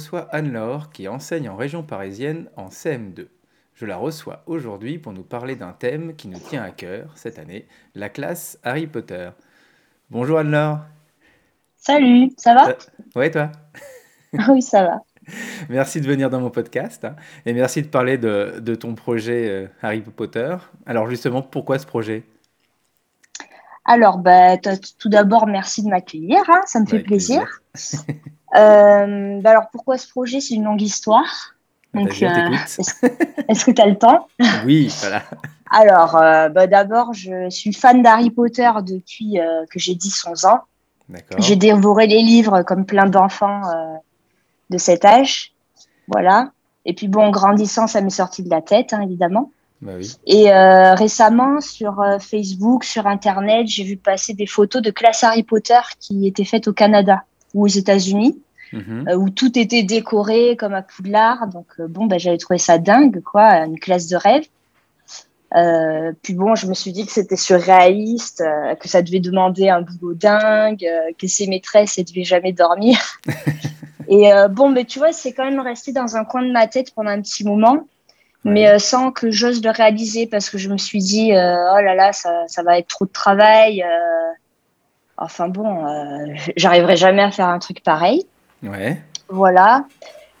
Reçois Anne-Laure qui enseigne en région parisienne en CM2. Je la reçois aujourd'hui pour nous parler d'un thème qui nous tient à cœur cette année, la classe Harry Potter. Bonjour Anne-Laure. Salut, ça va? Ouais toi? Oui ça va. Merci de venir dans mon podcast hein, et merci de parler de, ton projet euh, Harry Potter. Alors justement, pourquoi ce projet? Alors, bah, tout d'abord, merci de m'accueillir, hein, ça me fait plaisir. Euh, bah, alors, pourquoi ce projet C'est une longue histoire. Donc, euh, est-ce que tu as le temps? Oui, voilà. Alors, bah, d'abord, je suis fan d'Harry Potter depuis que j'ai 10-11 ans. J'ai dévoré les livres comme plein d'enfants de cet âge. Voilà. Et puis bon, en grandissant, ça m'est sorti de la tête, hein, évidemment. Bah oui. Et euh, récemment, sur euh, Facebook, sur Internet, j'ai vu passer des photos de classe Harry Potter qui étaient faites au Canada ou aux États-Unis, mhm. euh, où tout était décoré comme à Poudlard. Donc bon, bah, j'avais trouvé ça dingue, quoi, une classe de rêve. puis bon, je me suis dit que c'était surréaliste, que ça devait demander un boulot dingue, que ces maîtresses ne devaient jamais dormir. Et euh, bon, mais tu vois, c'est quand même resté dans un coin de ma tête pendant un petit moment, mais euh, sans que j'ose le réaliser parce que je me suis dit, euh, oh là là, ça, ça, va être trop de travail. Enfin bon, j'arriverai jamais à faire un truc pareil. Ouais. Voilà.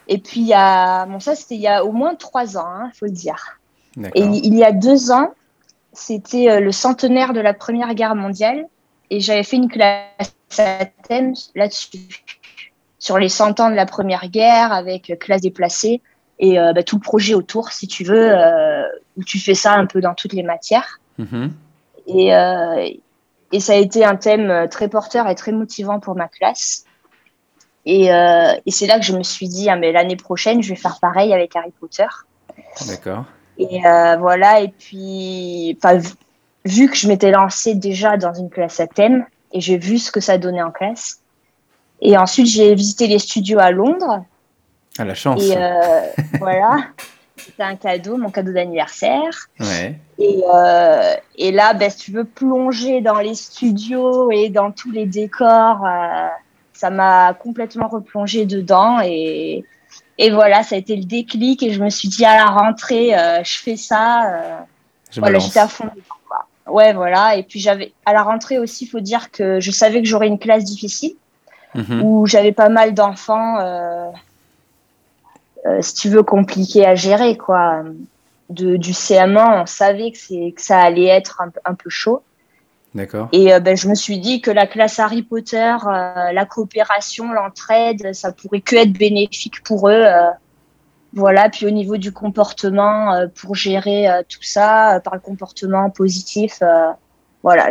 Et puis, il y a, bon, ça, c'était il y a au moins trois ans, il hein, faut le dire. Et il y a deux ans, c'était le centenaire de la Première Guerre mondiale et j'avais fait une classe à thème là-dessus sur les 100 ans de la Première Guerre avec classe déplacée et euh, bah, tout le projet autour, si tu veux, euh, où tu fais ça un peu dans toutes les matières. Mm-hmm. Et, euh, et, ça a été un thème très porteur et très motivant pour ma classe. Et, et c'est là que je me suis dit, ah, mais l'année prochaine, je vais faire pareil avec Harry Potter. D'accord. Et voilà, et puis, vu que je m'étais lancée déjà dans une classe à thème, et j'ai vu ce que ça donnait en classe, et ensuite, j'ai visité les studios à Londres. À la chance. Et euh, voilà, c'était un cadeau, mon cadeau d'anniversaire. Ouais. Et, euh, et, là, ben, si tu veux plonger dans les studios et dans tous les décors, euh, ça m'a complètement replongé dedans. Et, et voilà, ça a été le déclic. Et je me suis dit, à la rentrée, je fais ça. Je voilà, j'étais à fond dedans. Ouais, voilà. Et puis, j'avais, à la rentrée aussi, il faut dire que je savais que j'aurais une classe difficile. Mhm. où j'avais pas mal d'enfants, euh, euh, si tu veux, compliqués à gérer, quoi. De, du CM1, on savait que, que ça allait être un, peu chaud. D'accord. Et euh, ben, je me suis dit que la classe Harry Potter, la coopération, l'entraide, ça pourrait que être bénéfique pour eux. voilà. Puis au niveau du comportement, pour gérer tout ça, par le comportement positif, voilà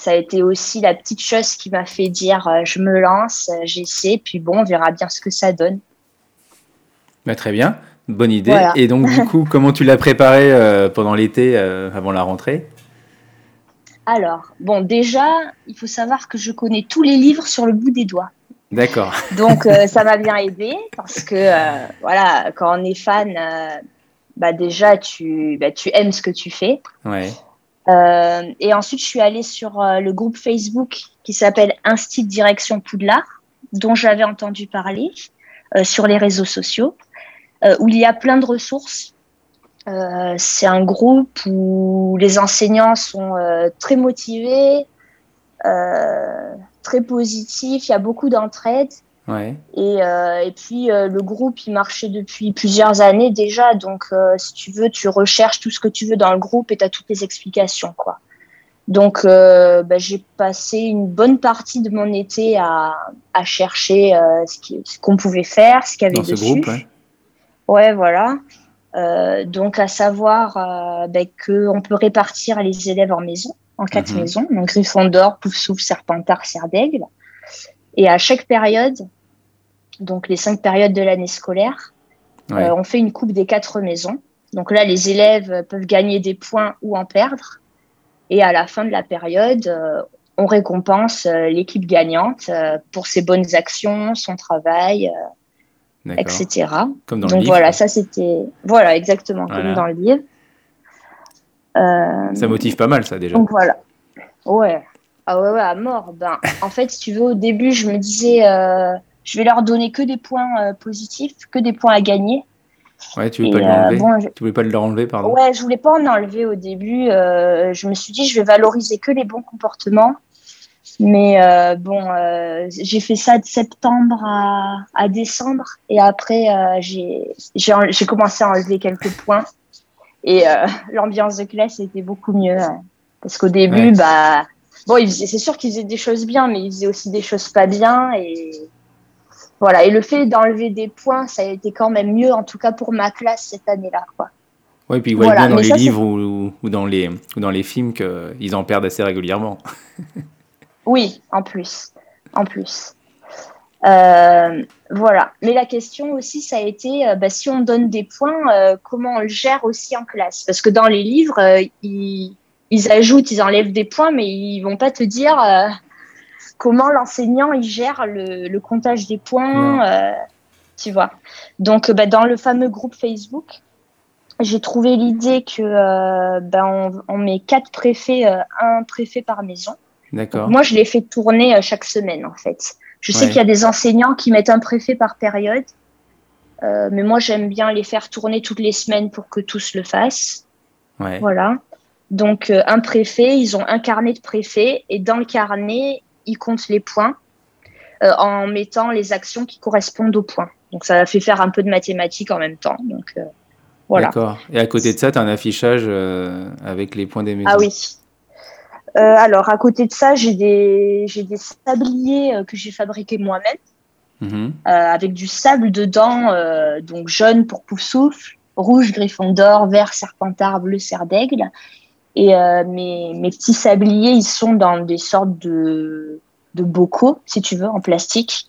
ça a été aussi la petite chose qui m'a fait dire euh, je me lance, euh, j'essaie, puis bon, on verra bien ce que ça donne. Bah, très bien, bonne idée. Et donc, du coup, comment tu l'as préparé euh, pendant l'été, avant la rentrée? Alors, bon, déjà, il faut savoir que je connais tous les livres sur le bout des doigts. D'accord. Donc, ça m'a bien aidé parce que, voilà, quand on est fan, bah, déjà, tu, bah, tu aimes ce que tu fais. Ouais. Euh, et ensuite, je suis allée sur euh, le groupe Facebook qui s'appelle Instit Direction Poudlard, dont j'avais entendu parler euh, sur les réseaux sociaux, où il y a plein de ressources. c'est un groupe où les enseignants sont très motivés, très positifs, il y a beaucoup d'entraide. Et, euh, et, puis euh, le groupe, il marchait depuis plusieurs années déjà. Donc, euh, si tu veux, tu recherches tout ce que tu veux dans le groupe et tu as toutes les explications. quoi. Donc, bah, j'ai passé une bonne partie de mon été à, à chercher ce qu'on pouvait faire, ce qu'il y avait dans dessus. Ce groupe, ouais. Ouais voilà. donc, à savoir bah, qu'on peut répartir les élèves en maisons, en quatre mhm. maisons. Donc, Gryffondor, Poufsouffle, Serpentard, Serdaigle. Et à chaque période, donc les cinq périodes de l'année scolaire. Euh, on fait une coupe des quatre maisons. Donc là, les élèves peuvent gagner des points ou en perdre. Et à la fin de la période, euh, on récompense euh, l'équipe gagnante pour ses bonnes actions, son travail, etc. Comme dans Donc le livre. voilà, ça c'était voilà exactement comme dans le livre. ça motive pas mal, ça déjà. Donc voilà. Ouais. Ah ouais, ouais, à mort. Ben, en fait, si tu veux, au début, je me disais, je vais leur donner que des points positifs, que des points à gagner. Ouais, tu voulais pas l'enlever. Tu voulais pas l'enlever, pardon. Ouais, je voulais pas en enlever au début. je me suis dit, je vais valoriser que les bons comportements. Mais euh, bon, euh, j'ai fait ça de septembre à, à décembre et après euh, j'ai commencé à enlever quelques points et l'ambiance de classe était beaucoup mieux hein. parce qu'au début, bah bon, c'est sûr qu'ils faisaient des choses bien, mais ils faisaient aussi des choses pas bien et voilà. Et le fait d'enlever des points, ça a été quand même mieux, en tout cas pour ma classe cette année-là, quoi. Oui, puis ils voient bien dans les livres ou, ou, dans les, ou dans les films qu'ils en perdent assez régulièrement. Oui, en plus. En plus. Euh, voilà. Mais la question aussi, ça a été, euh, bah, si on donne des points, euh, comment on le gère aussi en classe? Parce que dans les livres, ils, ajoutent, ils enlèvent des points, mais ils vont pas te dire comment l'enseignant il gère le, comptage des points. tu vois. Donc, bah, dans le fameux groupe Facebook, j'ai trouvé l'idée que bah, on, on, met quatre préfets, un préfet par maison. Moi, je les fais tourner euh, chaque semaine, en fait. Je sais qu'il y a des enseignants qui mettent un préfet par période, euh, mais moi, j'aime bien les faire tourner toutes les semaines pour que tous le fassent. Voilà. Donc, euh, un préfet, ils ont un carnet de préfet, et dans le carnet, ils comptent les points en mettant les actions qui correspondent aux points. Donc, ça fait faire un peu de mathématiques en même temps. Donc, voilà. D'accord. Et à côté de ça, tu as un affichage avec les points des maisons. Ah oui. Euh, alors, à côté de ça, j'ai des, sabliers euh, que j'ai fabriqués moi-même, mhm. euh, avec du sable dedans, donc jaune pour Poufsouffle, rouge griffon d'or, vert serpentard, bleu cerf d'aigle. Et mes, mes, petits sabliers, ils sont dans des sortes de, de bocaux, si tu veux, en plastique.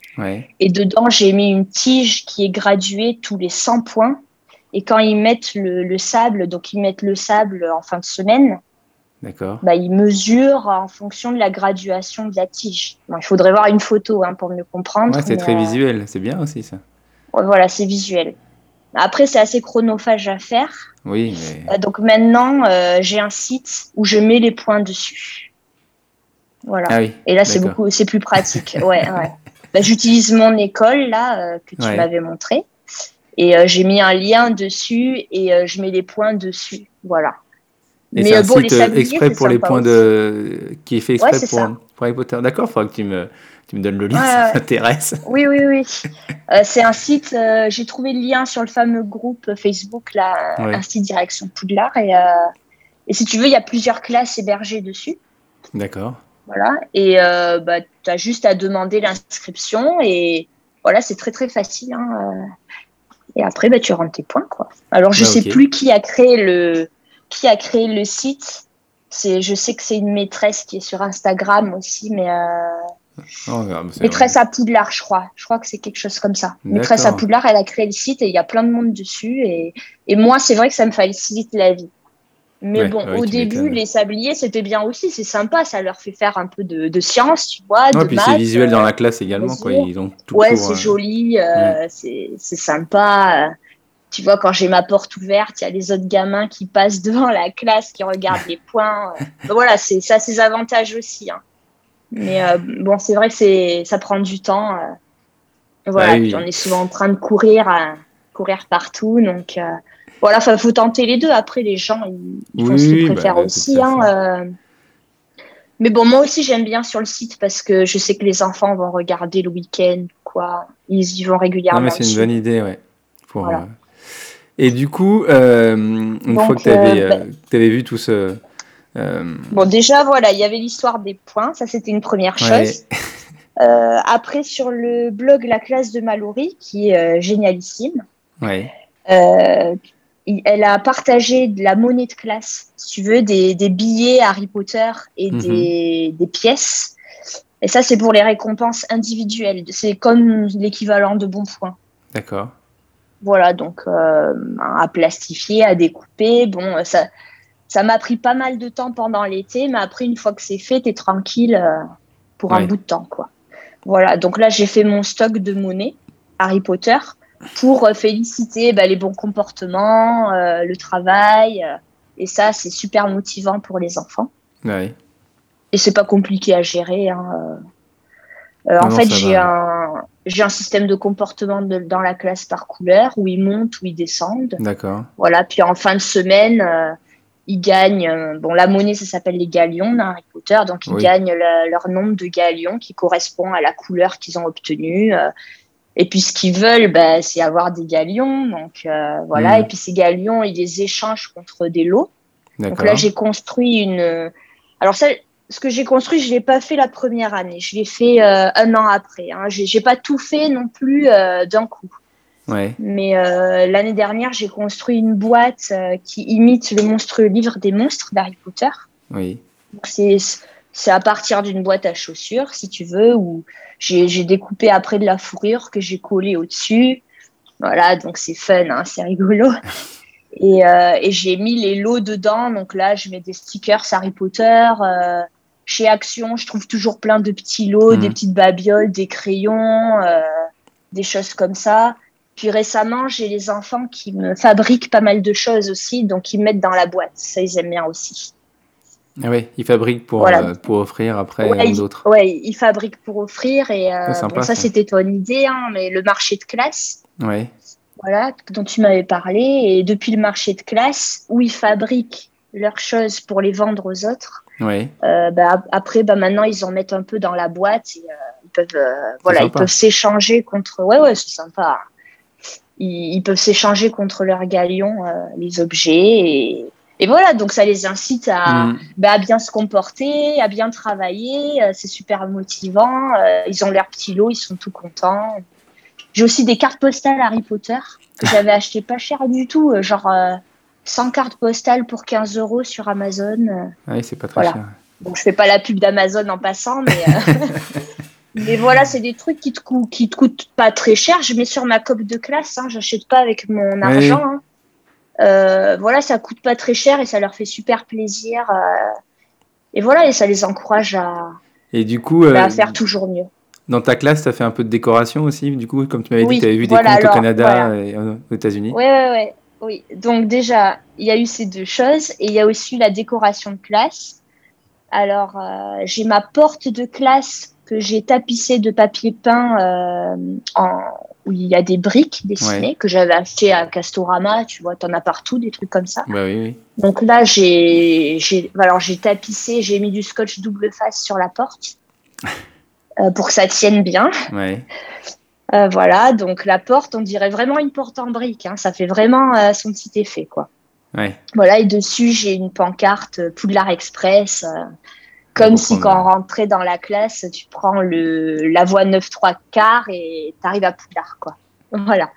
Et dedans, j'ai mis une tige qui est graduée tous les 100 points. Et quand ils mettent le, le sable, donc ils mettent le sable en fin de semaine, D'accord. Bah, il mesure en fonction de la graduation de la tige. il faudrait voir une photo hein, pour mieux comprendre. c'est très euh, visuel, c'est bien aussi ça. Voilà, c'est visuel. Après, c'est assez chronophage à faire. Oui. Euh, donc maintenant, euh, j'ai un site où je mets les points dessus. Voilà. Ah Et là, c'est beaucoup, c'est plus pratique. ouais, ouais. Bah, j'utilise mon école là que tu m'avais montré, et j'ai mis un lien dessus et je mets les points dessus. Voilà. Et mais euh, bon, site les exprès pour les points de. qui est fait exprès pour, pour, Harry Potter. D'accord, il faudra que tu me, tu me donnes le lien, ça m'intéresse. Oui, oui, oui. euh, c'est un site, euh, j'ai trouvé le lien sur le fameux groupe Facebook, là, un site Direction Poudlard. Et, euh, et si tu veux, il y a plusieurs classes hébergées dessus. D'accord. Voilà. Et bah, tu as juste à demander l'inscription. Et voilà, c'est très, très facile. Hein, et après, bah, tu rentres tes points. Quoi. Alors, je ne bah, sais plus qui a créé le qui a créé le site. C'est, je sais que c'est une maîtresse qui est sur Instagram aussi, mais euh, oh, maîtresse à Poudlard, je crois. Je crois que c'est quelque chose comme ça. Maîtresse à Poudlard, elle a créé le site et il y a plein de monde dessus. Et, et moi, c'est vrai que ça me facilite la vie. Mais bon, au début, les sabliers, c'était bien aussi. C'est sympa, ça leur fait faire un peu de, de science, tu vois. Ouais, puis c'est visuel dans la classe également, quoi. Ils ont tout ouais, c'est euh, joli, euh, c'est sympa tu vois, quand j'ai ma porte ouverte, il y a les autres gamins qui passent devant la classe, qui regardent les points. voilà, c'est ça, ses avantages aussi. Hein. Mais euh, bon, c'est vrai que c'est, ça prend du temps. Euh. voilà, bah on est souvent en train de courir, euh, courir partout. Donc voilà, il faut tenter les deux. Après, les gens, ils, font ce qu'ils bah, préfèrent aussi. Hein, mais bon, moi aussi, j'aime bien sur le site parce que je sais que les enfants vont regarder le week-end, quoi. Ils y vont régulièrement. Non, mais c'est une bonne idée, ouais. Pour, et du coup, euh, une fois que tu avais, euh, euh, bah vu tout ce... Bon, déjà, voilà, il y avait l'histoire des points, ça c'était une première chose. après, sur le blog La classe de Mallory, qui est génialissime, ouais. elle a partagé de la monnaie de classe, si tu veux, des, des billets Harry Potter et mhm. des, des, pièces. Et ça, c'est pour les récompenses individuelles. C'est comme l'équivalent de bons points. D'accord. Voilà, donc euh, à plastifier, à découper. Bon, ça, ça m'a pris pas mal de temps pendant l'été, mais après, une fois que c'est fait, tu es tranquille euh, pour un bout de temps, quoi. Voilà, donc là, j'ai fait mon stock de monnaie Harry Potter pour euh, féliciter bah, les bons comportements, le travail. et ça, c'est super motivant pour les enfants. Ouais. Et c'est pas compliqué à gérer. Hein, en fait, j'ai un, j'ai un système de comportement dans la classe par couleur où ils montent, où ils descendent. D'accord. Voilà. Puis en fin de semaine, ils gagnent. bon, la monnaie, ça s'appelle les galions dans Harry Potter. Donc, ils gagnent leur nombre de galions qui correspond à la couleur qu'ils ont obtenue. Et puis ce qu'ils veulent, bah, c'est avoir des galions. Donc euh, voilà. Hmm. Et puis ces galions, ils les échangent contre des lots. Donc là, j'ai construit une. Alors ça, ce que j'ai construit, je l'ai pas fait la première année. Je l'ai fait euh, un an après. Hein. J'ai pas tout fait non plus euh, d'un coup. Ouais. Mais l'année dernière, j'ai construit une boîte qui imite le monstrueux livre des monstres d'Harry Potter. Oui. C'est à partir d'une boîte à chaussures, si tu veux, où j'ai découpé après de la fourrure que j'ai collé au-dessus. Voilà, donc c'est fun, hein, c'est rigolo. Et, euh, et j'ai mis les lots dedans. Donc là, je mets des stickers Harry Potter. Chez Action, je trouve toujours plein de petits lots, des mhm. petites babioles, des crayons, euh, des choses comme ça. Puis récemment, j'ai les enfants qui me fabriquent pas mal de choses aussi, donc ils mettent dans la boîte. Ça, ils aiment bien aussi. Ah oui, ils fabriquent pour, euh, pour offrir après ouais, d'autres. Oui, ils fabriquent pour offrir. Et euh, ça, c'était ton idée, hein, mais le marché de classe. Ouais. Voilà, dont tu m'avais parlé. Et depuis le marché de classe, où ils fabriquent leurs choses pour les vendre aux autres. Ouais. Euh, bah, après, bah, maintenant, ils en mettent un peu dans la boîte. Et, ils peuvent, voilà, ils peuvent s'échanger contre. Ouais, ouais, c'est sympa. Ils, ils peuvent s'échanger contre leurs galions, les objets. Et et voilà, donc ça les incite à, mm. bah, bien se comporter, à bien travailler. Euh, c'est super motivant. Euh, ils ont l'air petits lots, ils sont tout contents. J'ai aussi des cartes postales Harry Potter que j'avais acheté pas cher du tout, euh, genre 100 cartes postales pour 15 euros sur Amazon. Ah oui, c'est pas très cher. Donc je fais pas la pub d'Amazon en passant, mais. Mais voilà, c'est des trucs qui te, qui te coûtent pas très cher. Je mets sur ma cope de classe, hein, j'achète pas avec mon argent. Hein. Euh, voilà, ça coûte pas très cher et ça leur fait super plaisir. Euh, et voilà, et ça les encourage à, et du coup, à euh, faire toujours mieux. Dans ta classe, tu as fait un peu de décoration aussi, du coup, comme tu m'avais dit, tu avais vu des comptes au Canada et aux États-Unis. Oui, oui, oui. Oui, donc déjà, il y a eu ces deux choses et il y a aussi la décoration de classe. Alors, j'ai ma porte de classe que j'ai tapissée de papier peint en, où il y a des briques dessinées que j'avais acheté à Castorama, tu vois, t'en as partout, des trucs comme ça. Bah oui, oui. Donc là, j'ai, j'ai, alors j'ai tapissé, j'ai mis du scotch double face sur la porte euh, pour que ça tienne bien. Ouais. Euh, voilà, donc la porte, on dirait vraiment une porte en brique. Hein. ça fait vraiment euh, son petit effet, quoi. Ouais. Voilà, et dessus, j'ai une pancarte Poudlard Express. Comme si quand on rentrait dans la classe, tu prends le, la voie 9 3 quarts et tu arrives à Poudlard, quoi. Voilà.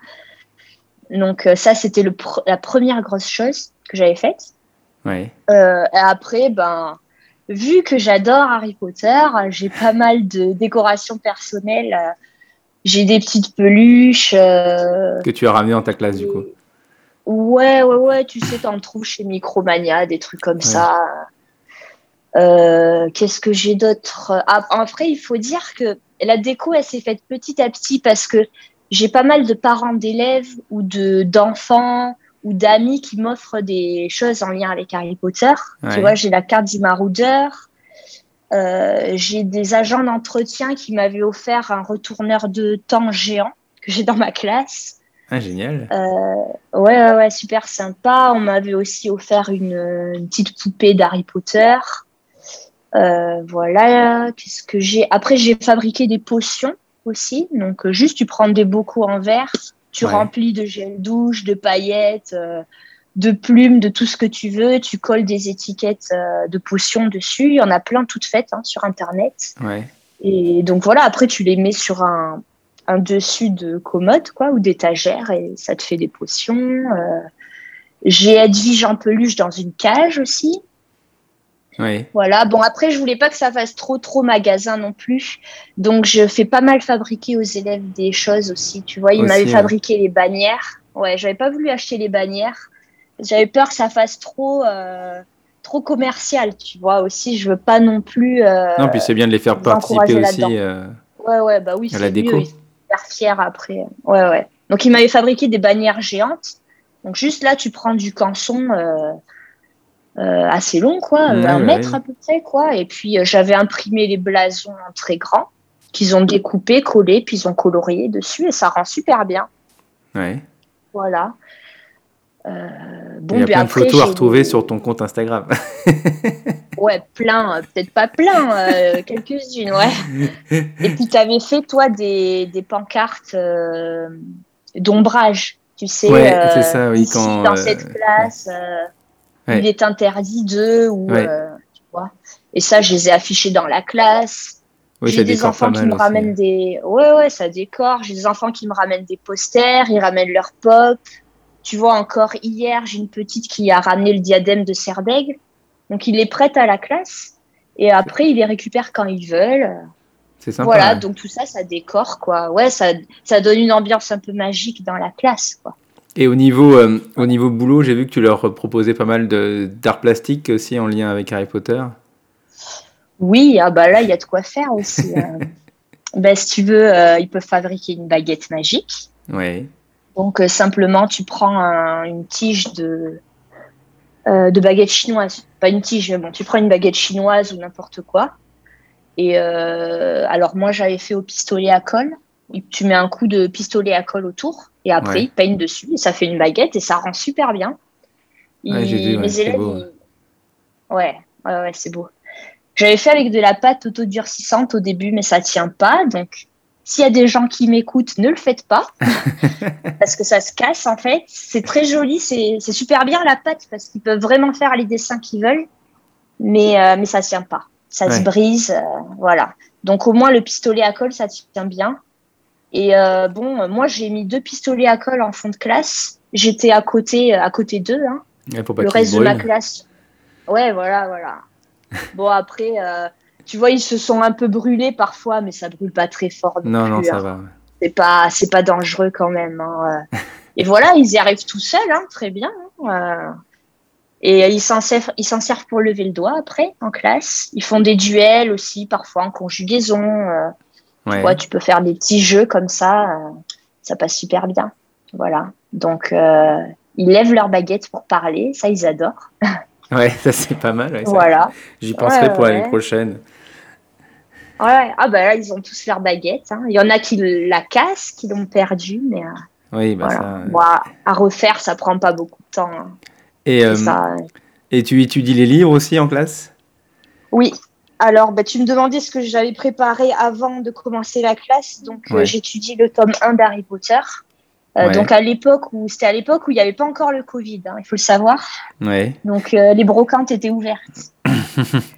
Donc euh, ça, c'était la première grosse chose que j'avais faite. Ouais. Euh, après, ben, vu que j'adore Harry Potter, j'ai pas mal de décorations personnelles. J'ai des petites peluches. Euh, que tu as ramenées dans ta classe, du coup. Ouais, ouais, ouais. Tu sais, t'en trouves chez Micromania, des trucs comme ça. Euh, qu'est-ce que j'ai d'autre? Ah, Après, il faut dire que la déco, elle s'est faite petit à petit parce que j'ai pas mal de parents d'élèves ou de d'enfants ou d'amis qui m'offrent des choses en lien avec Harry Potter. Tu vois, j'ai la carte d'Imaroudeur. Euh, j'ai des agents d'entretien qui m'avaient offert un retourneur de temps géant que j'ai dans ma classe. Ah, génial. Euh, ouais, ouais, ouais, super sympa. On m'avait aussi offert une, une petite poupée d'Harry Potter. Euh, voilà, qu'est-ce que j'ai? Après, j'ai fabriqué des potions aussi. Donc, euh, juste, tu prends des bocaux en verre, tu remplis de gel douche, de paillettes, euh, de plumes, de tout ce que tu veux. Tu colles des étiquettes de potions dessus. Il y en a plein toutes faites hein, sur Internet. Et donc, voilà, après, tu les mets sur un, un dessus de commode quoi, ou d'étagère et ça te fait des potions. j'ai Edwige en peluche dans une cage aussi. Voilà. Bon, après, je voulais pas que ça fasse trop, trop magasin non plus. Donc, je fais pas mal fabriquer aux élèves des choses aussi. Tu vois, ils m'avaient fabriqué les bannières. Ouais, j'avais pas voulu acheter les bannières. J'avais peur que ça fasse trop, euh, trop commercial, tu vois. Aussi, je veux pas non plus. Euh, non, puis c'est bien de les faire participer aussi. Euh, ouais, ouais, bah oui, c'est la déco. Mieux, fiers après. Ouais, ouais. Donc, ils m'avaient fabriqué des bannières géantes. Donc, juste là, tu prends du canson euh, assez long, quoi, un mètre à peu près, quoi. Et puis euh, j'avais imprimé les blasons en très grand. qu'ils ont découpé, collé, puis ils ont colorié dessus et ça rend super bien. Ouais. Voilà. Euh, bon, Il y a plein de photos à retrouver sur ton compte Instagram. ouais, plein, peut-être pas plein, euh, quelques-unes, ouais. Et puis tu avais fait, toi, des, des pancartes euh, d'ombrage, tu sais. Ouais, c'est ça, oui. quand, dans cette classe, il est interdit de, ou, tu vois. Et ça, je les ai affichés dans la classe. j'ai des enfants qui me ramènent des. Ouais, ouais, ça décore. J'ai des enfants qui me ramènent des posters, ils ramènent leur pop. Tu vois, encore hier, j'ai une petite qui a ramené le diadème de Serdaigle. Donc, il est prêt à la classe. Et après, il les récupère quand ils veulent. C'est sympa. Voilà, donc tout ça, ça décore, quoi. Ouais, ça, ça donne une ambiance un peu magique dans la classe, quoi. Et au niveau, euh, au niveau boulot, j'ai vu que tu leur proposais pas mal d'art plastique aussi en lien avec Harry Potter. Oui, ah bah là, il y a de quoi faire aussi. Euh. bah, si tu veux, euh, ils peuvent fabriquer une baguette magique. Oui. Donc euh, simplement, tu prends une tige de, euh, de baguette chinoise. Pas une tige, mais bon, tu prends une baguette chinoise ou n'importe quoi. Et euh, alors moi, j'avais fait au pistolet à colle. Tu mets un coup de pistolet à colle autour et après, ils peignent dessus et ça fait une baguette et ça rend super bien. ouais, vu, mes élèves, ouais, ouais, c'est beau. J'avais fait avec de la pâte autodurcissante au début, mais ça tient pas. Donc, s'il y a des gens qui m'écoutent, ne le faites pas, parce que ça se casse en fait. C'est très joli, c'est super bien la pâte, parce qu'ils peuvent vraiment faire les dessins qu'ils veulent, mais, euh, mais ça tient pas. Ça se brise, euh, voilà. Donc au moins le pistolet à colle, ça tient bien. Et euh, bon, moi j'ai mis deux pistolets à colle en fond de classe. J'étais à côté, à côté d'eux. Hein. le reste de ma classe. Ouais, voilà, voilà. bon après tu vois, ils se sont un peu brûlés parfois, mais ça brûle pas très fort. Non, non, ça hein. va. C'est pas, c'est pas dangereux quand même. Hein, et voilà, ils y arrivent tout seuls, hein, très bien. Euh. Et ils s'en servent, ils s'en servent pour lever le doigt après en classe. Ils font des duels aussi, parfois en conjugaison. Euh. Tu vois, tu peux faire des petits jeux comme ça. Euh. Ça passe super bien. Voilà. Donc, ils lèvent leur baguette pour parler. Ça, ils adorent. Ouais, ça c'est pas mal. voilà. J'y penserai pour l'année prochaine. Ouais, ah bah là, ils ont tous leur baguette. Hein. Il y en a qui la cassent, qui l'ont perdue, mais euh, oui, bah ça... bon, à, refaire, ça prend pas beaucoup de temps. Hein. Et, euh, et tu étudies les livres aussi en classe? Oui. Alors, bah, tu me demandais ce que j'avais préparé avant de commencer la classe. Donc, euh, j'étudie le tome 1 d'Harry Potter. Donc à l'époque où c'était à l'époque où il n'y avait pas encore le Covid, hein, il faut le savoir. Ouais. Donc les brocantes étaient ouvertes.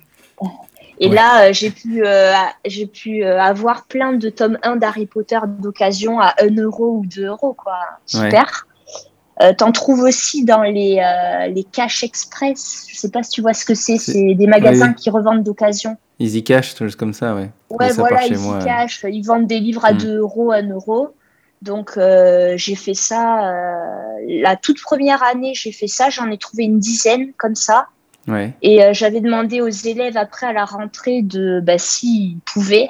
Et là, euh, j'ai pu, euh, j'ai pu euh, avoir plein de tomes 1 d'Harry Potter d'occasion à 1 euro ou 2 euros, quoi. Super. T'en trouves aussi dans les, les Cash Express. Je sais pas si tu vois ce que c'est. C'est des magasins qui revendent d'occasion. Easy Cash, choses comme ça, ouais. Ouais, voilà, Easy Cash. Ils vendent des livres à 2 hmm. euros, 1 euro. Donc, j'ai fait ça. la toute première année, j'ai fait ça. J'en ai trouvé une dizaine comme ça. Et euh, j'avais demandé aux élèves après à la rentrée de bah, s'ils pouvaient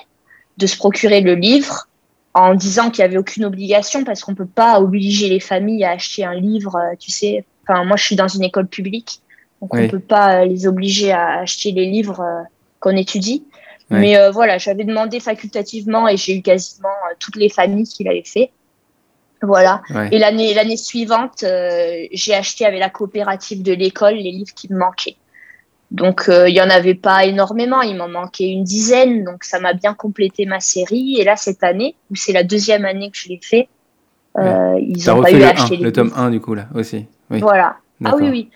de se procurer le livre en disant qu'il n'y avait aucune obligation parce qu'on ne peut pas obliger les familles à acheter un livre, euh, tu sais. Enfin, moi, je suis dans une école publique, donc on ne peut pas euh, les obliger à acheter les livres qu'on étudie. Mais voilà, j'avais demandé facultativement et j'ai eu quasiment toutes les familles qui l'avaient fait. Voilà. Et l'année l'année suivante, j'ai acheté avec la coopérative de l'école les livres qui me manquaient. Donc, euh, il n'y en avait pas énormément, il m'en manquait une dizaine, donc ça m'a bien complété ma série. Et là, cette année, où c'est la deuxième année que je l'ai fait, euh, ils ont pas eu à acheter le tome 1 du coup, là, aussi. Voilà. Ah oui, oui,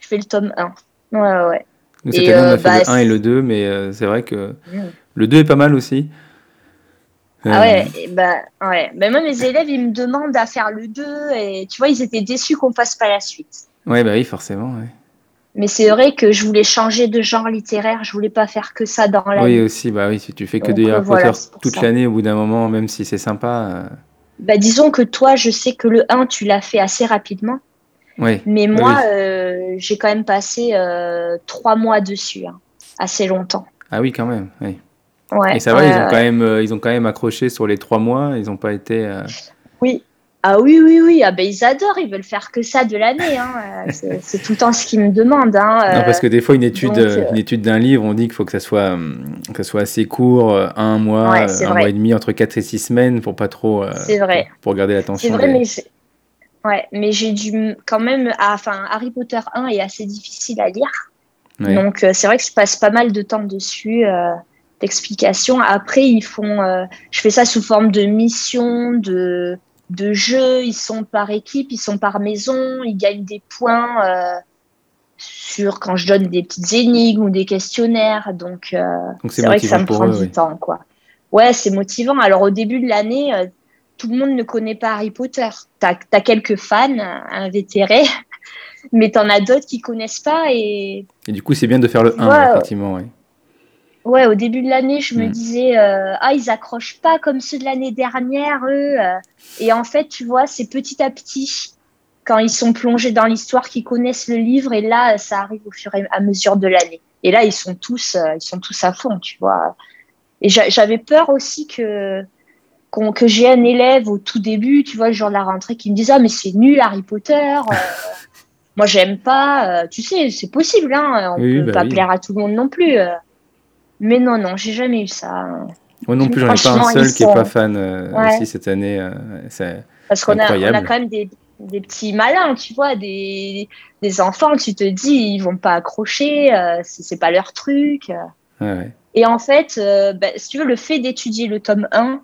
je fais le tome 1. Ouais, ouais. Nous, cette année, on a euh, fait le 1 bah, et le 2, mais c'est vrai que le 2 est pas mal aussi. Ah ouais, bah, ouais. Mais moi, mes élèves, ils me demandent à faire le 2 et tu vois, ils étaient déçus qu'on fasse pas la suite. Ouais, bah oui, forcément, ouais. Mais c'est vrai que je voulais changer de genre littéraire, je voulais pas faire que ça dans la Oui, aussi, bah oui, si tu fais que des Harry toute l'année, au bout d'un moment, même si c'est sympa. Euh. Bah, disons que toi, je sais que le 1, tu l'as fait assez rapidement. Oui. Mais moi, euh, j'ai quand même passé euh, trois mois dessus, hein, assez longtemps. Ah oui, quand même, oui. Ouais, Et ça va, ils, ont quand même, ils ont quand même accroché sur les trois mois, ils n'ont pas été. Oui, Ah oui, oui, oui. Ah ben, ils adorent. Ils veulent faire que ça de l'année. Hein. C'est tout le temps ce qu'ils me demandent. Hein. Non, parce que des fois, une étude, euh, une étude d'un livre, on dit qu'il faut que ça soit, que ça soit assez court, un mois, un mois et demi, entre 4 et 6 semaines, pour pas trop. c'est vrai. Pour, garder l'attention. C'est vrai, mais Ouais, mais j'ai dû quand même. Enfin, Harry Potter 1 est assez difficile à lire. Donc, euh, c'est vrai que je passe pas mal de temps dessus, euh, d'explications. Après, ils font. Euh, je fais ça sous forme de mission, de, de jeu. Ils sont par équipe, ils sont par maison. Ils gagnent des points sur quand je donne des petites énigmes ou des questionnaires. Donc, c'est vrai que ça me prend du temps, quoi. Ouais, c'est motivant. Alors, au début de l'année tout le monde ne connaît pas Harry Potter. Tu as, quelques fans invétérés, mais tu en as d'autres qui connaissent pas. Et, et du coup, c'est bien de faire le 1, effectivement. Ouais. ouais. au début de l'année, je me mm. disais, euh, ah, ils accrochent pas comme ceux de l'année dernière, eux. Euh. Et en fait, tu vois, c'est petit à petit, quand ils sont plongés dans l'histoire, qu'ils connaissent le livre, et là, ça arrive au fur et à mesure de l'année. Et là, ils sont tous, euh, ils sont tous à fond, tu vois. Et j'avais peur aussi que que j'ai un élève au tout début, tu vois, le jour de la rentrée, qui me disait Ah, mais c'est nul Harry Potter. Euh, moi, j'aime pas. Euh, tu sais, c'est possible, hein, on peut bah pas plaire à tout le monde non plus. Euh. mais non, non, j'ai jamais eu ça. Moi non plus, j'en ai pas un seul qui est pas fan aussi cette année. Parce qu'on a, on a quand même des, des, petits malins, tu vois, des, des enfants, tu te dis, ils vont pas accrocher, c'est pas leur truc. Et en fait, bah, si tu veux, le fait d'étudier le tome 1,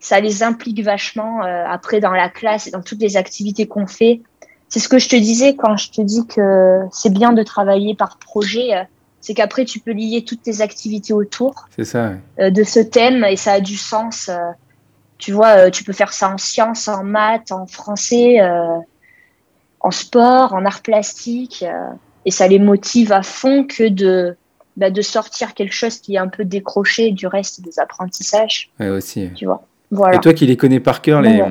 ça les implique vachement euh, après dans la classe et dans toutes les activités qu'on fait. C'est ce que je te disais quand je te dis que c'est bien de travailler par projet. Euh, c'est qu'après, tu peux lier toutes tes activités autour ça, euh, de ce thème et ça a du sens. tu vois, tu peux faire ça en sciences, en maths, en français, en sport, en art plastique. et ça les motive à fond que de, bah, de sortir quelque chose qui est un peu décroché du reste des apprentissages. Ouais, aussi. Tu vois. Et toi qui les connais par cœur, les,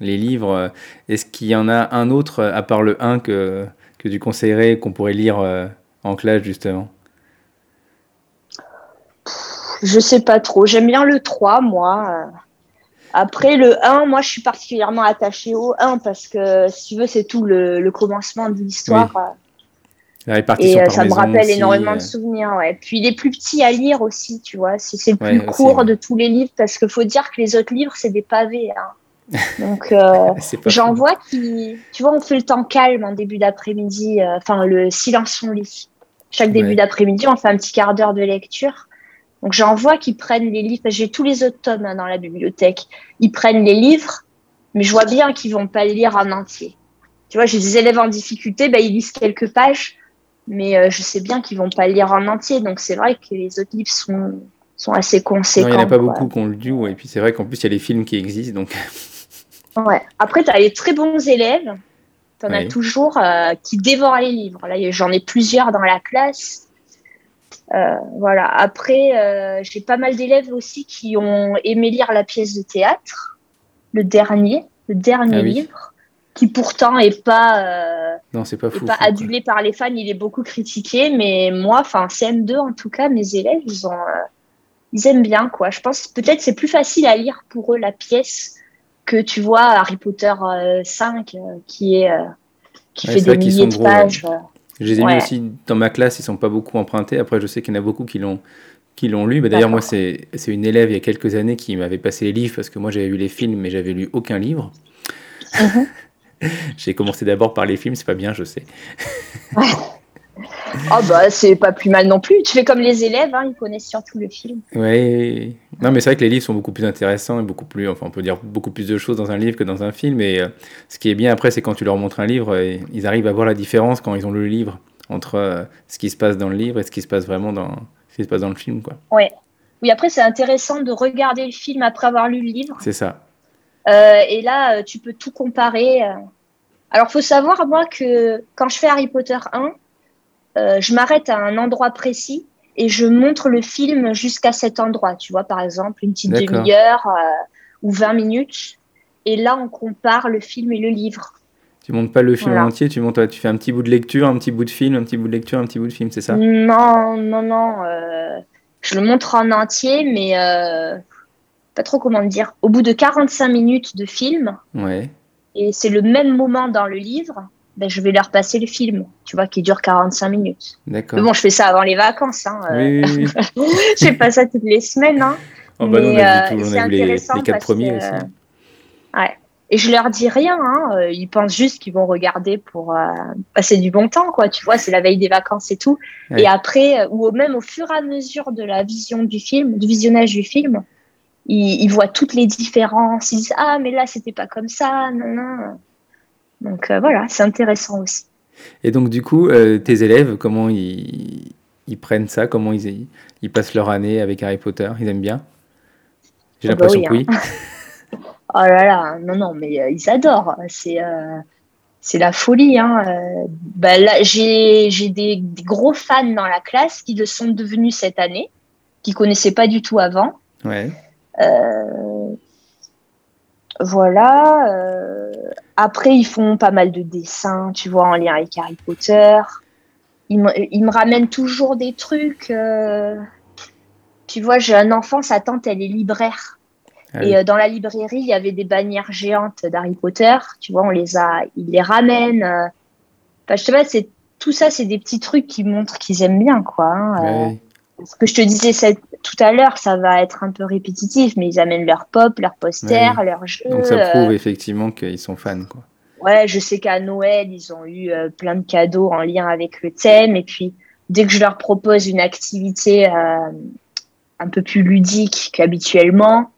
les livres, euh, est-ce qu'il y en a un autre, euh, à part le 1, que, que tu conseillerais, qu'on pourrait lire euh, en classe, justement? Je sais pas trop. J'aime bien le 3, moi. Après, le 1, moi, je suis particulièrement attachée au 1 parce que, si tu veux, c'est tout le, le commencement de l'histoire. Et euh, ça me rappelle énormément de euh. souvenirs. Ouais. Puis il est plus petit à lire aussi, tu vois. C'est le plus court de tous les livres parce qu'il faut dire que les autres livres, c'est des pavés. Hein. Donc euh, j'en vois qui, tu vois, on fait le temps calme en début d'après-midi, enfin le silence son lit. Chaque début d'après-midi, on fait un petit quart d'heure de lecture. Donc j'en vois qui prennent les livres. J'ai tous les autres tomes hein, dans la bibliothèque. Ils prennent les livres, mais je vois bien qu'ils vont pas le lire en entier. Tu vois, j'ai des élèves en difficulté, ben, ils lisent quelques pages mais euh, je sais bien qu'ils vont pas le lire en entier. Donc c'est vrai que les autres livres sont, sont assez conséquents. il n'y en a pas beaucoup qu'on le dit. Et puis c'est vrai qu'en plus, il y a les films qui existent. Donc... Ouais. Après, tu as les très bons élèves. Tu en as toujours euh, qui dévorent les livres. Là, j'en ai plusieurs dans la classe. Euh, voilà. Après, j'ai pas mal d'élèves aussi qui ont aimé lire la pièce de théâtre, le dernier, le dernier ah livre qui pourtant est pas euh, non c'est pas fou, pas adulé par les fans il est beaucoup critiqué mais moi enfin CM2 en tout cas mes élèves ils ont euh, ils aiment bien quoi. Je pense peut-être c'est plus facile à lire pour eux la pièce que tu vois Harry Potter 5 euh, qui est qui fait des milliers de pages je les ai mis aussi dans ma classe ils sont pas beaucoup empruntés. Après je sais qu'il y en a beaucoup qui l'ont qui l'ont lu. Bah, D'ailleurs, moi, c'est une élève il y a quelques années qui m'avait passé les livres parce que moi, j'avais vu les films, mais j'avais lu aucun livre. Mhm. J'ai commencé d'abord par les films, c'est pas bien, je sais. oh bah c'est pas plus mal non plus. Tu fais comme les élèves, hein, ils connaissent surtout le film. Oui. Non mais c'est vrai que les livres sont beaucoup plus intéressants et beaucoup plus, enfin on peut dire beaucoup plus de choses dans un livre que dans un film. Et euh, ce qui est bien après, c'est quand tu leur montres un livre, et euh, ils arrivent à voir la différence quand ils ont lu le livre entre euh, ce qui se passe dans le livre et ce qui se passe vraiment dans ce qui se passe dans le film, quoi. Ouais. Oui, après c'est intéressant de regarder le film après avoir lu le livre. C'est ça. Euh, et là, euh, tu peux tout comparer. Euh. Alors, faut savoir, moi, que quand je fais Harry Potter 1, je m'arrête à un endroit précis et je montre le film jusqu'à cet endroit. Tu vois, par exemple, une petite demi-heure ou 20 minutes. Et là, on compare le film et le livre. Tu montes pas le film entier, tu montes, tu fais un petit bout de lecture, un petit bout de film, un petit bout de lecture, un petit bout de film, c'est ça? Non, non, non. je le montre en entier, mais pas trop comment dire, au bout de 45 minutes de film, ouais. et c'est le même moment dans le livre, ben, je vais leur passer le film, tu vois, qui dure 45 minutes. D'accord. Mais bon, je fais ça avant les vacances. Hein, oui, oui, oui. je fais pas ça toutes les semaines. Hein. Oh, bah mais, non, on a vu les, les quatre premiers aussi. ouais. Et je leur dis rien, hein. Euh, ils pensent juste qu'ils vont regarder pour euh, passer du bon temps, quoi. Tu vois, c'est la veille des vacances et tout. Et après, euh, ou même au fur et à mesure de la vision du film, du visionnage du film, ils, voient toutes les différences. Ils disent ah mais là c'était pas comme ça, non non. Donc voilà, c'est intéressant aussi. Et donc du coup, tes élèves, comment ils, ils prennent ça? Comment ils, ils passent leur année avec Harry Potter? Ils aiment bien? J'ai ah bah l'impression que oui. Hein. Oh là là, non, non, mais euh, ils adorent. C'est euh, c'est la folie. Hein. Euh, bah, là, j'ai des, gros fans dans la classe qui le sont devenus cette année, qui connaissaient pas du tout avant. Ouais. Voilà. après, ils font pas mal de dessins, tu vois, en lien avec Harry Potter. Ils me, ils me ramènent toujours des trucs. tu vois, j'ai un enfant, sa tante, elle est libraire. Ah et euh, dans la librairie, il y avait des bannières géantes d'Harry Potter. Tu vois, on les a, ils les ramènent. Euh. Enfin, je sais pas, c'est tout ça, c'est des petits trucs qui montrent qu'ils aiment bien, quoi. Hein, euh. Ce que je te disais tout à l'heure, ça va être un peu répétitif, mais ils amènent leur pop, leurs posters, leurs jeux. Donc ça prouve effectivement qu'ils sont fans, quoi. Ouais, je sais qu'à Noël, ils ont eu plein de cadeaux en lien avec le thème. Et puis, dès que je leur propose une activité un peu plus ludique qu'habituellement,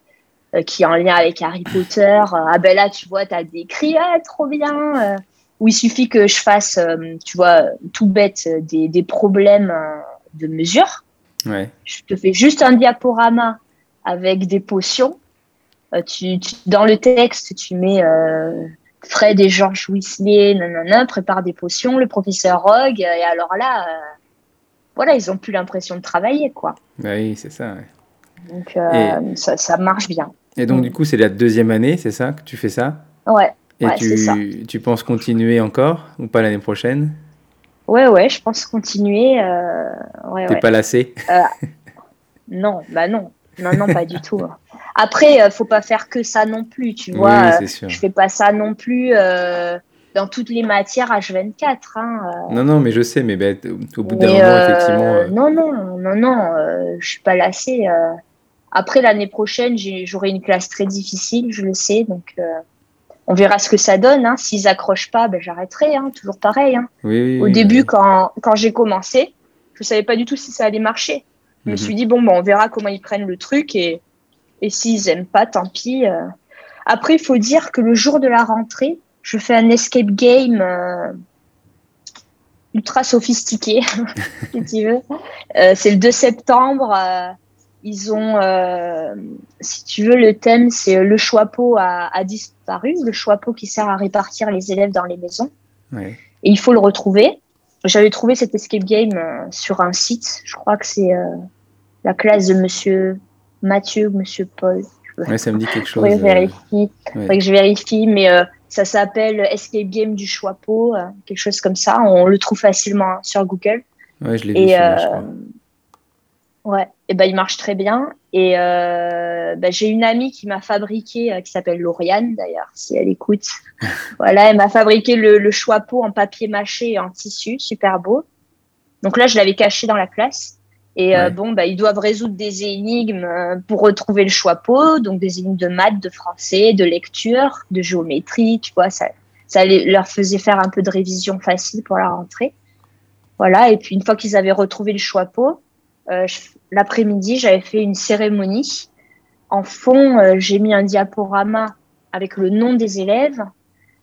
euh, qui est en lien avec Harry Potter. Euh, ah ben là, tu vois, tu as des cris, ah, trop bien. Euh, où il suffit que je fasse, tu vois, tout bête, des, des problèmes de mesure. Ouais. Je te fais juste un diaporama avec des potions. Tu, dans le texte, tu mets Fred et George Weasley, nanana, prépare des potions, le professeur Rogue, et alors là, voilà, ils ont plus l'impression de travailler, quoi. Bah oui, c'est ça. Donc, ça, ça, marche bien. Et donc, du coup, c'est la deuxième année, c'est ça, que tu fais ça? Ouais. Et tu, tu penses continuer encore ou pas l'année prochaine? Ouais, ouais, je pense continuer. Euh... Ouais, T'es pas lassé? Euh, Non, bah non. Non, non, pas du tout. Après, euh, faut pas faire que ça non plus, tu vois. Oui, sûr. Je fais pas ça non plus dans toutes les matières H24. Hein, non, non, mais je sais, mais au bout d'un moment, effectivement. Non, non, non, non, je suis pas lassée. Après, l'année prochaine, j'aurai une classe très difficile, je le sais. Donc, on verra ce que ça donne. Hein. S'ils accrochent pas, ben, j'arrêterai. Hein. Toujours pareil. Hein. Au début, quand, quand j'ai commencé, je savais pas du tout si ça allait marcher. Je me mhm. suis dit, bon, bon, on verra comment ils prennent le truc. Et, et s'ils aiment pas, tant pis. Euh. Après, il faut dire que le jour de la rentrée, je fais un escape game euh, ultra sophistiqué, si tu veux. c'est le 2 septembre ils ont, euh, si tu veux, le thème, c'est le choix-pot a, disparu, le choix-pot qui sert à répartir les élèves dans les maisons. Et il faut le retrouver. J'avais trouvé cet escape game euh, sur un site. Je crois que c'est euh, la classe de Monsieur Mathieu ou Monsieur Paul. Ouais, ça me dit quelque chose. Oui, vérifie. que je vérifie, mais ça s'appelle Escape Game du choix-pot, quelque chose comme ça. On le trouve facilement hein, sur Google. Ouais, je l'ai vu. je crois. Ouais, et ben il marche très bien. Et euh, ben, j'ai une amie qui m'a fabriqué, euh, qui s'appelle Lauriane d'ailleurs, si elle écoute. voilà, elle m'a fabriqué le, le choix-pot en papier mâché et en tissu, super beau. Donc là, je l'avais caché dans la classe. Et euh, bon, ben, ils doivent résoudre des énigmes euh, pour retrouver le choix-pot, donc des énigmes de maths, de français, de lecture, de géométrie, tu vois, ça, ça leur faisait faire un peu de révision facile pour la rentrée. Voilà, et puis une fois qu'ils avaient retrouvé le choix-pot, euh, l'après-midi, j'avais fait une cérémonie. En fond, euh, j'ai mis un diaporama avec le nom des élèves.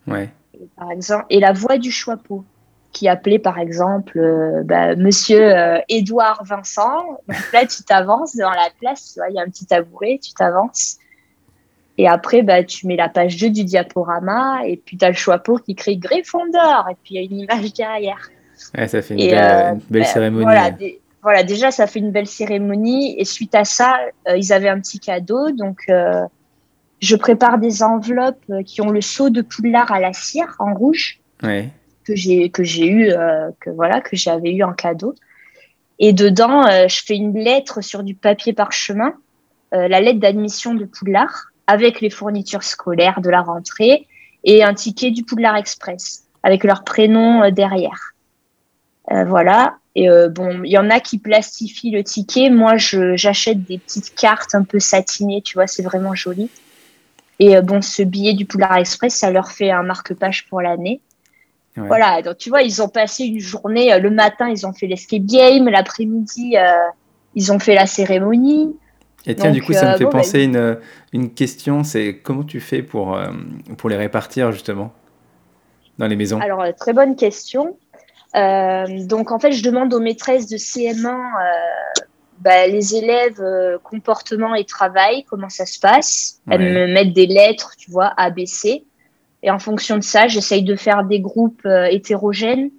Ouais. Et, par exemple, et la voix du choix-pot qui appelait par exemple euh, bah, Monsieur Édouard Vincent. Donc là, tu t'avances dans la classe, il y a un petit tabouret, tu t'avances. Et après, bah, tu mets la page 2 du diaporama et puis tu as le choix-pot qui crie Gryffondor et puis il y a une image derrière. Ouais, ça fait une belle, belle bah, cérémonie. Voilà, voilà, déjà, ça fait une belle cérémonie. Et suite à ça, euh, ils avaient un petit cadeau. Donc, euh, je prépare des enveloppes euh, qui ont le sceau de Poudlard à la cire en rouge. Que j'ai, que j'ai eu, que voilà, que j'avais eu en cadeau. Et dedans, je fais une lettre sur du papier parchemin, la lettre d'admission de Poudlard avec les fournitures scolaires de la rentrée et un ticket du Poudlard Express avec leur prénom derrière. voilà. Et bon, il y en a qui plastifient le ticket. Moi, j'achète des petites cartes un peu satinées, tu vois, c'est vraiment joli. Et bon, ce billet du Poulard Express, ça leur fait un marque-page pour l'année. Voilà, donc tu vois, ils ont passé une journée, le matin, ils ont fait l'escape game, l'après-midi, ils ont fait la cérémonie. Et tiens, du coup, ça me fait bah, penser une, une question, c'est comment tu fais pour, pour les répartir justement dans les maisons? Alors, très bonne question. Euh, donc, en fait, je demande aux maîtresses de CM1 euh, bah, les élèves euh, comportement et travail, comment ça se passe. Elles me mettent des lettres, tu vois, A, B, C. Et en fonction de ça, j'essaye de faire des groupes hétérogènes,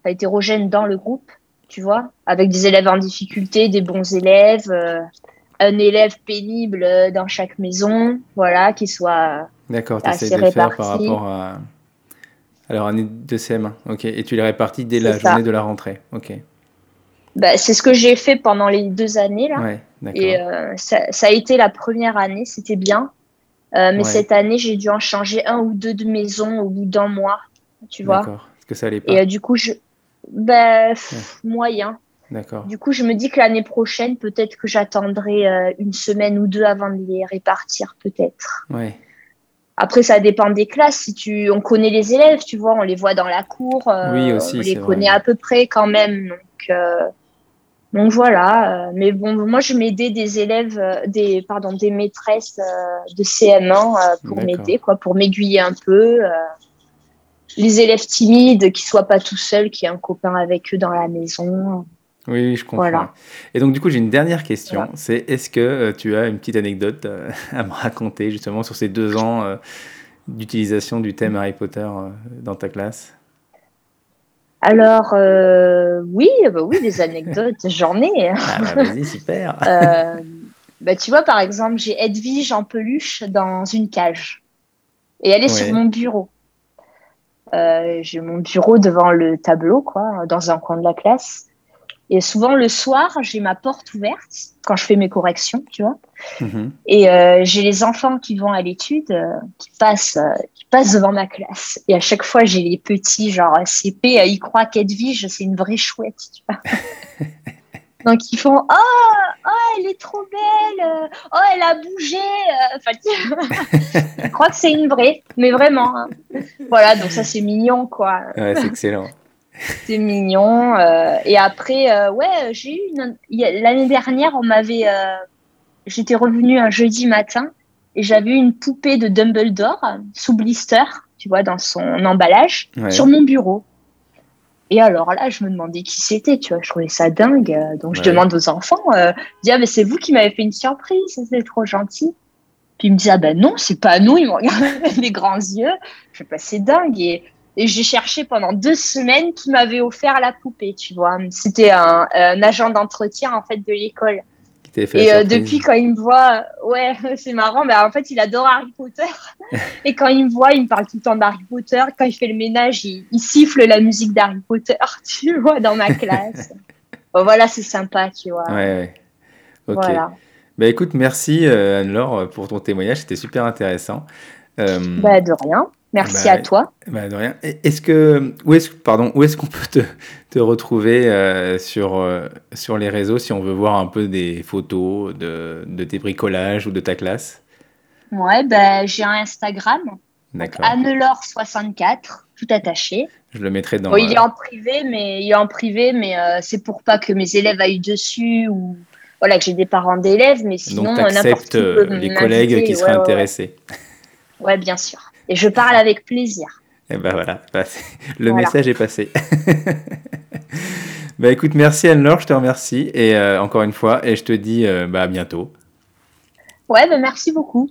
enfin, hétérogènes dans le groupe, tu vois, avec des élèves en difficulté, des bons élèves, un élève pénible dans chaque maison, voilà, qui soit D'accord, tu essaies de faire par rapport à alors, année de CM1, ok. Et tu les répartis dès la journée de la rentrée, ok. Bah, c'est ce que j'ai fait pendant les deux années là. Ouais, et euh, ça, ça, a été la première année, c'était bien. Euh, mais cette année, j'ai dû en changer un ou deux de maison au bout d'un mois, tu vois. D'accord. Est-ce que ça allait pas Et euh, du coup, je, bah, moyen. D'accord. Du coup, je me dis que l'année prochaine, peut-être que j'attendrai une semaine ou deux avant de les répartir, peut-être. Ouais. Après, ça dépend des classes. Si tu, on connaît les élèves, tu vois, on les voit dans la cour, euh, oui, aussi, on les connaît à peu près quand même. Donc, euh, donc voilà. Euh, mais bon, moi, je m'aidais des élèves, des, pardon, des maîtresses de CM1 pour m'aider, quoi, pour m'aiguiller un peu. les élèves timides, qui soient pas tout seuls, qui aient un copain avec eux dans la maison. Oui, je comprends. Et donc, du coup, j'ai une dernière question. C'est est-ce que euh, tu as une petite anecdote euh, à me raconter justement sur ces deux ans euh, d'utilisation du thème Harry Potter dans ta classe? Alors, oui, bah oui, des anecdotes, j'en ai. Ah, bah, vas-y, super. bah, tu vois, par exemple, j'ai Edwige en peluche dans une cage. Et elle est sur mon bureau. j'ai mon bureau devant le tableau, quoi, dans un coin de la classe. Et souvent le soir, j'ai ma porte ouverte quand je fais mes corrections, tu vois. Mhm. Et euh, j'ai les enfants qui vont à l'étude, euh, qui passent, euh, qui passent devant ma classe. Et à chaque fois, j'ai les petits, genre CP, ils croient qu'Edwige, c'est une vraie chouette, tu vois. Donc ils font oh, oh elle est trop belle, oh elle a bougé. Enfin, ils croient que c'est une vraie, mais vraiment. Hein. Voilà, donc ça c'est mignon quoi. Ouais, c'est excellent. C'est mignon. Euh, et après, euh, ouais, j'ai eu une... l'année dernière, on m'avait, euh, j'étais revenue un jeudi matin et j'avais une poupée de Dumbledore sous blister, tu vois, dans son emballage, sur mon bureau. Et alors là, je me demandais qui c'était, tu vois, je trouvais ça dingue. Donc je demande aux enfants, dis ah mais c'est vous qui m'avez fait une surprise, c'est trop gentil. Puis ils me disent ah ben non, c'est pas nous, ils me regardent avec les grands yeux. Je fais pas c'est dingue et et j'ai cherché pendant deux semaines qui m'avait offert la poupée, tu vois. C'était un, agent d'entretien, en fait, de l'école. Et euh, depuis, quand il me voit, ouais, c'est marrant, mais en fait, il adore Harry Potter. et quand il me voit, il me parle tout le temps d'Harry Potter. Quand il fait le ménage, il, siffle la musique d'Harry Potter, tu vois, dans ma classe. voilà, c'est sympa, tu vois. Ouais, ouais. Ok. Voilà. Bah écoute, merci euh, Anne-Laure pour ton témoignage, c'était super intéressant. Euh... Bah, de rien. Merci bah, à toi. Bah, de rien. Est-ce que où est-ce pardon où est-ce qu'on peut te, te retrouver euh, sur euh, sur les réseaux si on veut voir un peu des photos de, de tes bricolages ou de ta classe? Ouais, ben j'ai un Instagram. Annelore64, tout attaché. Je le mettrai dans. Bon, il est en privé, mais il est en privé, mais euh, c'est pour pas que mes élèves aillent dessus ou voilà que j'ai des parents d'élèves, mais sinon n'importe qui les collègues qui seraient intéressés. ouais, bien sûr. Et je parle avec plaisir. Et ben voilà, le message est passé. bah écoute, merci Anne-Laure, je te remercie. Et euh, encore une fois, et je te dis euh, bah, à bientôt. Ouais, bah, merci beaucoup.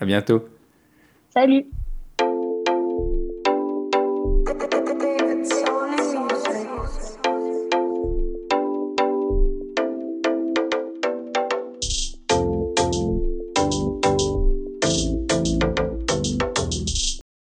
À bientôt. Salut.